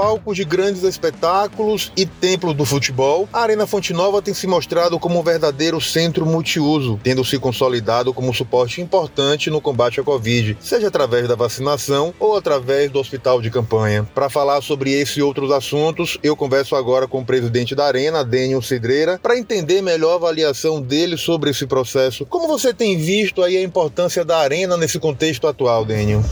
palco de grandes espetáculos e templo do futebol, a Arena Fonte Nova tem se mostrado como um verdadeiro centro multiuso, tendo se consolidado como um suporte importante no combate à Covid, seja através da vacinação ou através do hospital de campanha. Para falar sobre esse e outros assuntos, eu converso agora com o presidente da Arena, Daniel Cedreira, para entender melhor a avaliação dele sobre esse processo. Como você tem visto aí a importância da Arena nesse contexto atual, Daniel?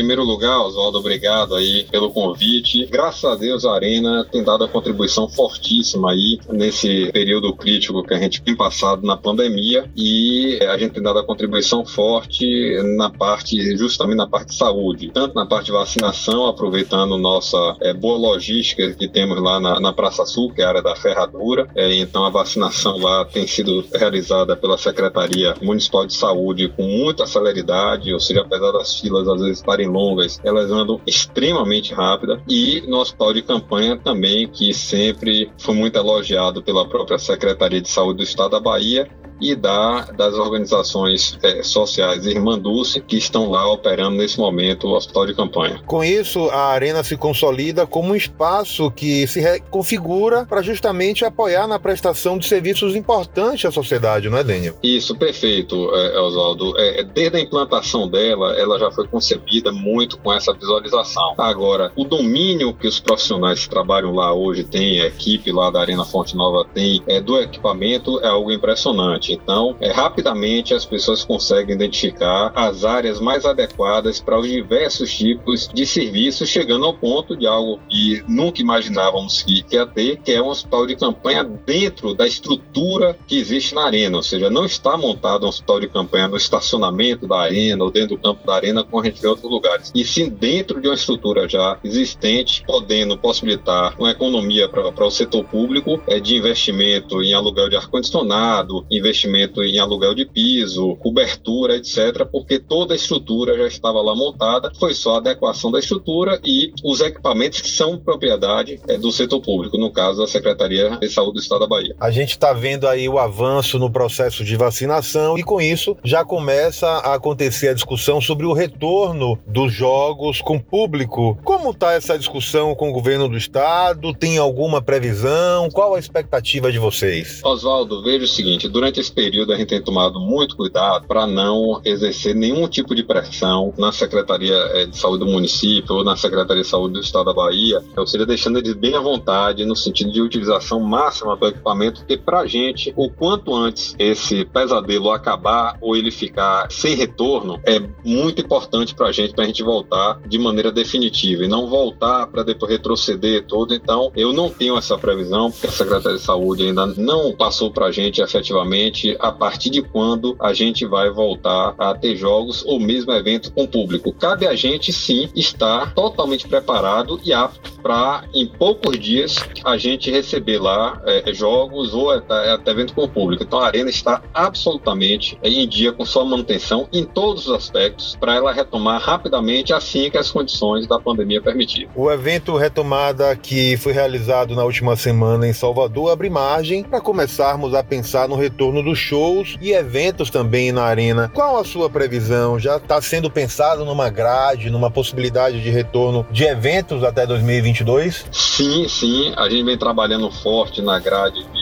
Primeiro lugar, Oswaldo, obrigado aí pelo convite. Graças a Deus, a Arena tem dado a contribuição fortíssima aí nesse período crítico que a gente tem passado na pandemia e a gente tem dado a contribuição forte na parte, justamente na parte de saúde, tanto na parte de vacinação, aproveitando nossa é, boa logística que temos lá na, na, Praça Sul, que é a área da ferradura. É, então, a vacinação lá tem sido realizada pela Secretaria Municipal de Saúde com muita celeridade, ou seja, apesar das filas às vezes estarem longas, elas andam extremamente rápida. E no hospital de campanha também, que sempre foi muito elogiado pela própria Secretaria de Saúde do Estado da Bahia e da, das organizações é, sociais Irmã Dulce que estão lá operando nesse momento o hospital de campanha. Com isso, a Arena se consolida como um espaço que se reconfigura para justamente apoiar na prestação de serviços importantes à sociedade, não é, Daniel? Isso, perfeito, é, Oswaldo. É, é, desde a implantação dela, ela já foi concebida muito com essa visualização. Agora, o domínio que os profissionais que trabalham lá hoje têm, a equipe lá da Arena Fonte Nova tem, é, do equipamento é algo impressionante. Então, é, rapidamente as pessoas conseguem identificar as áreas mais adequadas para os diversos tipos de serviços, chegando ao ponto de algo que nunca imaginávamos que ia ter, que é um hospital de campanha dentro da estrutura que existe na arena, ou seja, não está montado um hospital de campanha no estacionamento da arena ou dentro do campo da arena, como a gente vê em outros lugares, e sim dentro de uma estrutura já existente, podendo possibilitar uma economia para o setor público é, de investimento em aluguel de ar-condicionado, investimento investimento em aluguel de piso, cobertura, etc., porque toda a estrutura já estava lá montada, foi só a adequação da estrutura e os equipamentos que são propriedade é, do setor público, no caso, da Secretaria de Saúde do Estado da Bahia. A gente está vendo aí o avanço no processo de vacinação e, com isso, já começa a acontecer a discussão sobre o retorno dos jogos com público. Como está essa discussão com o governo do Estado? Tem alguma previsão? Qual a expectativa de vocês? Oswaldo, veja o seguinte: durante esse nesse período a gente tem tomado muito cuidado para não exercer nenhum tipo de pressão na Secretaria eh, de Saúde do município ou na Secretaria de Saúde do Estado da Bahia, ou seja, deixando eles bem à vontade no sentido de utilização máxima do equipamento, porque para a gente, o quanto antes esse pesadelo acabar ou ele ficar sem retorno, é muito importante para a gente, para a gente voltar de maneira definitiva e não voltar para depois retroceder todo. Então, eu não tenho essa previsão, porque a Secretaria de Saúde ainda não passou para a gente efetivamente a partir de quando a gente vai voltar a ter jogos ou mesmo evento com público. Cabe a gente sim estar totalmente preparado e apto para em poucos dias a gente receber lá é, jogos ou até, até evento com público. Então a arena está absolutamente em dia com sua manutenção em todos os aspectos para ela retomar rapidamente assim que as condições da pandemia permitirem. O evento retomada que foi realizado na última semana em Salvador abre margem para começarmos a pensar no retorno dos shows e eventos também na arena. Qual a sua previsão? Já está sendo pensado numa grade, numa possibilidade de retorno de eventos até 2022? Sim, sim. A gente vem trabalhando forte na grade de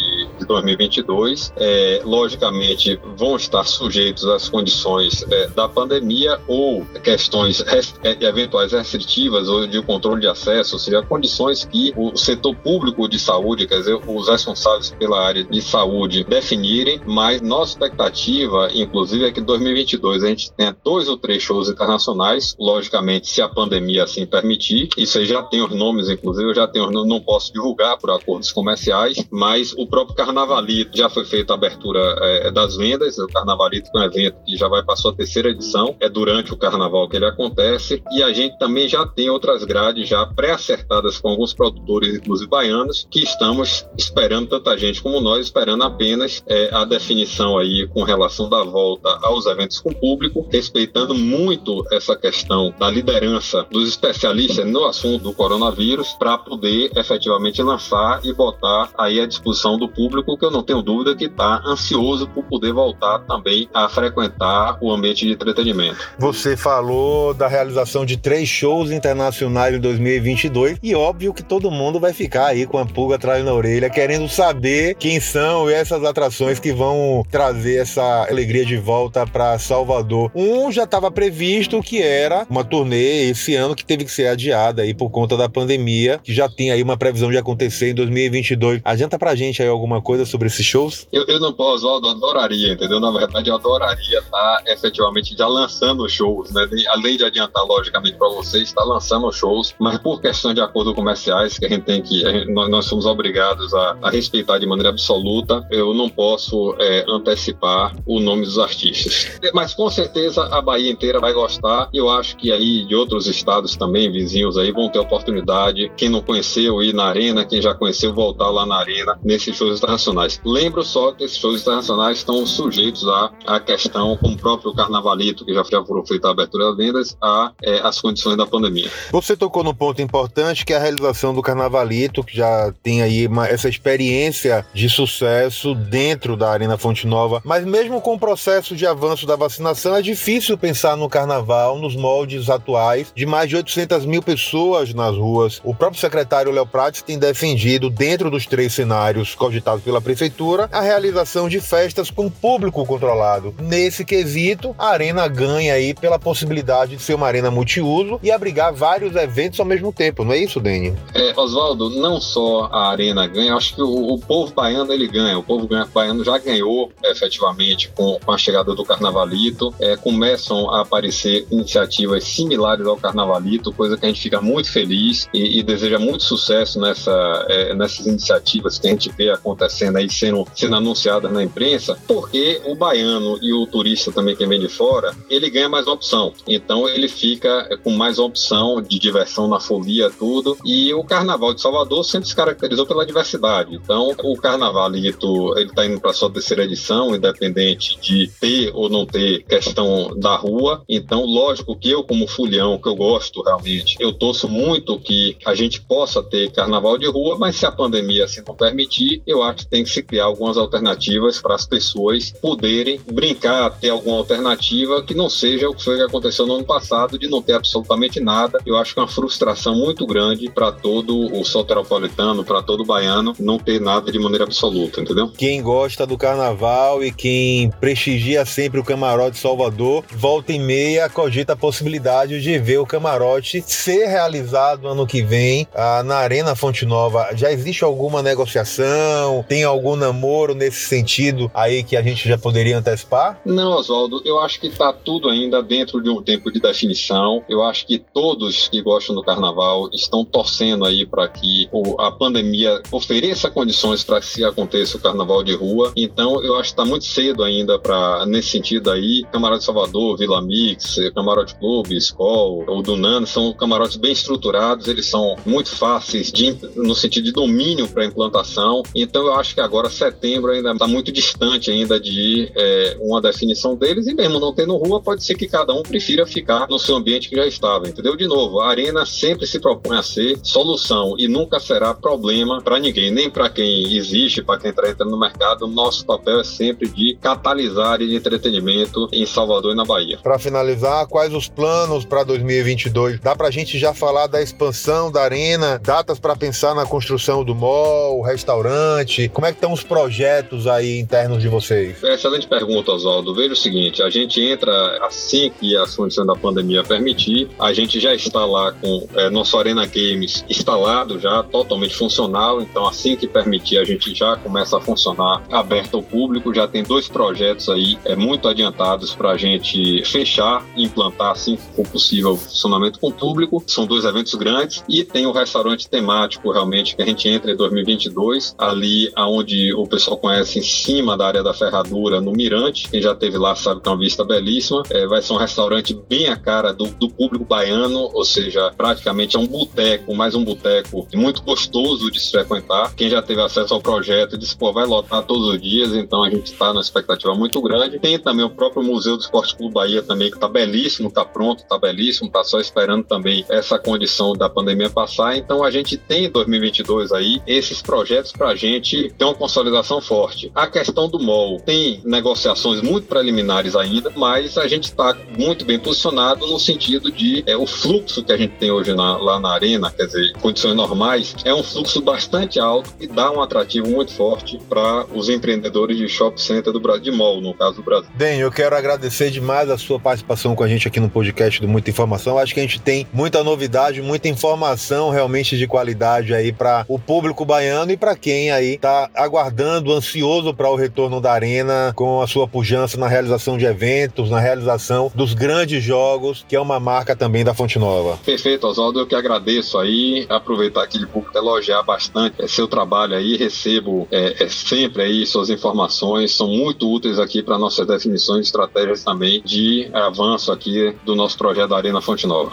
2022, é, logicamente vão estar sujeitos às condições é, da pandemia ou questões é, eventuais restritivas ou de controle de acesso, ou seja, condições que o setor público de saúde, quer dizer, os responsáveis pela área de saúde definirem, mas nossa expectativa, inclusive, é que 2022 a gente tenha dois ou três shows internacionais, logicamente, se a pandemia assim permitir. Isso aí já tem os nomes, inclusive, eu já tenho, não posso divulgar por acordos comerciais, mas o próprio Carnavalito já foi feita a abertura é, das vendas. O Carnavalito é um evento que já vai para sua terceira edição. É durante o Carnaval que ele acontece. E a gente também já tem outras grades já pré-acertadas com alguns produtores, inclusive baianos, que estamos esperando tanta gente como nós, esperando apenas é, a definição aí com relação da volta aos eventos com público, respeitando muito essa questão da liderança dos especialistas no assunto do coronavírus para poder efetivamente lançar e botar aí à disposição do público público que eu não tenho dúvida que está ansioso por poder voltar também a frequentar o ambiente de entretenimento. Você falou da realização de três shows internacionais em 2022 e óbvio que todo mundo vai ficar aí com a pulga atrás na orelha, querendo saber quem são essas atrações que vão trazer essa alegria de volta para Salvador. Um já estava previsto que era uma turnê esse ano que teve que ser adiada aí por conta da pandemia, que já tem aí uma previsão de acontecer em 2022. Adianta pra gente aí alguma coisa sobre esses shows? Eu, eu não posso, eu adoraria, entendeu? Na verdade, eu adoraria estar tá, efetivamente já lançando shows, né? Além de adiantar, logicamente, para vocês, está lançando shows, mas por questão de acordo comerciais, que a gente tem que, gente, nós, somos obrigados a, a, respeitar de maneira absoluta, eu não posso é, antecipar o nome dos artistas. Mas com certeza a Bahia inteira vai gostar, eu acho que aí de outros estados também, vizinhos aí, vão ter oportunidade. Quem não conheceu, ir na arena, quem já conheceu, voltar lá na arena, nesses shows internacionais. Lembro só que esses shows internacionais estão sujeitos à, à questão, como o próprio Carnavalito, que já, foram feitas a abertura das vendas, a é, condições da pandemia. Você tocou num ponto importante que é a realização do Carnavalito, que já tem aí uma, essa experiência de sucesso dentro da Arena Fonte Nova, mas mesmo com o processo de avanço da vacinação, é difícil pensar no carnaval nos moldes atuais de mais de 800 mil pessoas nas ruas. O próprio secretário Léo tem defendido, dentro dos três cenários cogitados pela prefeitura, a realização de festas com público controlado. Nesse quesito, a Arena ganha aí pela possibilidade de ser uma arena multiuso e abrigar vários eventos ao mesmo tempo, não é isso, Dani? É, Oswaldo, não só a Arena ganha, acho que o, o povo baiano ele ganha. O povo baiano já ganhou efetivamente com, com a chegada do Carnavalito. É, começam a aparecer iniciativas similares ao Carnavalito, coisa que a gente fica muito feliz e, e deseja muito sucesso nessa, é, nessas iniciativas que a gente vê acontecendo aí, sendo, sendo anunciadas na imprensa, porque o baiano e o turista também que vem de fora, ele ganha mais opção. Então ele fica com mais opção de diversão na folia, tudo. E o Carnaval de Salvador sempre se caracterizou pela diversidade. Então, o Carnavalito, ele está indo para sua terceira edição, independente de ter ou não ter questão da rua. Então, lógico que eu, como fulhão, que eu gosto realmente, eu torço muito que a gente possa ter carnaval de rua, mas se a pandemia assim não permitir, eu acho tem que se criar algumas alternativas para as pessoas poderem brincar, ter alguma alternativa que não seja o que foi que aconteceu no ano passado, de não ter absolutamente nada. Eu acho que é uma frustração muito grande para todo o soteropolitano, para todo baiano, não ter nada de maneira absoluta, entendeu? Quem gosta do carnaval e quem prestigia sempre o camarote Salvador, volta e meia cogita a possibilidade de ver o camarote ser realizado ano que vem ah, na Arena Fonte Nova. Já existe alguma negociação? Tem algum namoro nesse sentido aí que a gente já poderia antecipar? Não, Oswaldo, eu acho que está tudo ainda dentro de um tempo de definição. Eu acho que todos que gostam do carnaval estão torcendo aí para que a pandemia ofereça condições para que aconteça o carnaval de rua. Então, eu acho que está muito cedo ainda para nesse sentido aí. Camarote Salvador, Vila Mix, Camarote Clube, Skol, o Dunan são camarotes bem estruturados, eles são muito fáceis de, no sentido de domínio para implantação. Então, eu acho que agora setembro ainda está muito distante ainda de é, uma definição deles e mesmo não tendo rua, pode ser que cada um prefira ficar no seu ambiente que já estava, entendeu? De novo, a arena sempre se propõe a ser solução e nunca será problema para ninguém, nem para quem existe, para quem está entrando no mercado. Nosso papel é sempre de catalisar de entretenimento em Salvador e na Bahia. Para finalizar, quais os planos para 2022? Dá para a gente já falar da expansão da arena, datas para pensar na construção do mall, restaurante? Como é que estão os projetos aí internos de vocês? Excelente pergunta, Oswaldo. Veja o seguinte, a gente entra assim que as condições da pandemia permitir, a gente já está lá com é, nosso Arena Games instalado já, totalmente funcional, então assim que permitir a gente já começa a funcionar aberto ao público, já tem dois projetos aí é, muito adiantados para a gente fechar e implantar assim que for possível o funcionamento com o público, são dois eventos grandes e tem o restaurante temático realmente que a gente entra em 2022, ali aonde o pessoal conhece em cima da área da ferradura, no Mirante, quem já teve lá sabe que é uma vista belíssima, é, vai ser um restaurante bem a cara do, do público baiano, ou seja, praticamente é um boteco, mais um boteco muito gostoso de se frequentar. Quem já teve acesso ao projeto disse, pô, vai lotar todos os dias, então a gente está numa expectativa muito grande. Tem também o próprio Museu do Esporte Clube Bahia também, que está belíssimo, está pronto, está belíssimo, está só esperando também essa condição da pandemia passar. Então a gente tem em 2022 aí esses projetos para a gente tem uma consolidação forte. A questão do mall tem negociações muito preliminares ainda, mas a gente está muito bem posicionado no sentido de é, o fluxo que a gente tem hoje na, lá na arena, quer dizer, condições normais, é um fluxo bastante alto e dá um atrativo muito forte para os empreendedores de shopping center do Brasil, de mall, no caso do Brasil. Bem, eu quero agradecer demais a sua participação com a gente aqui no podcast do Muita Informação. Acho que a gente tem muita novidade, muita informação realmente de qualidade aí para o público baiano e para quem aí está aguardando, ansioso para o retorno da arena com a sua pujança na realização de eventos, na realização dos grandes jogos, que é uma marca também da Fonte Nova. Perfeito, Oswaldo, eu que agradeço aí, aproveitar aquele público elogiar bastante é, seu trabalho aí, recebo é, é, sempre aí suas informações, são muito úteis aqui para nossas definições e estratégias também de avanço aqui do nosso projeto da Arena Fonte Nova.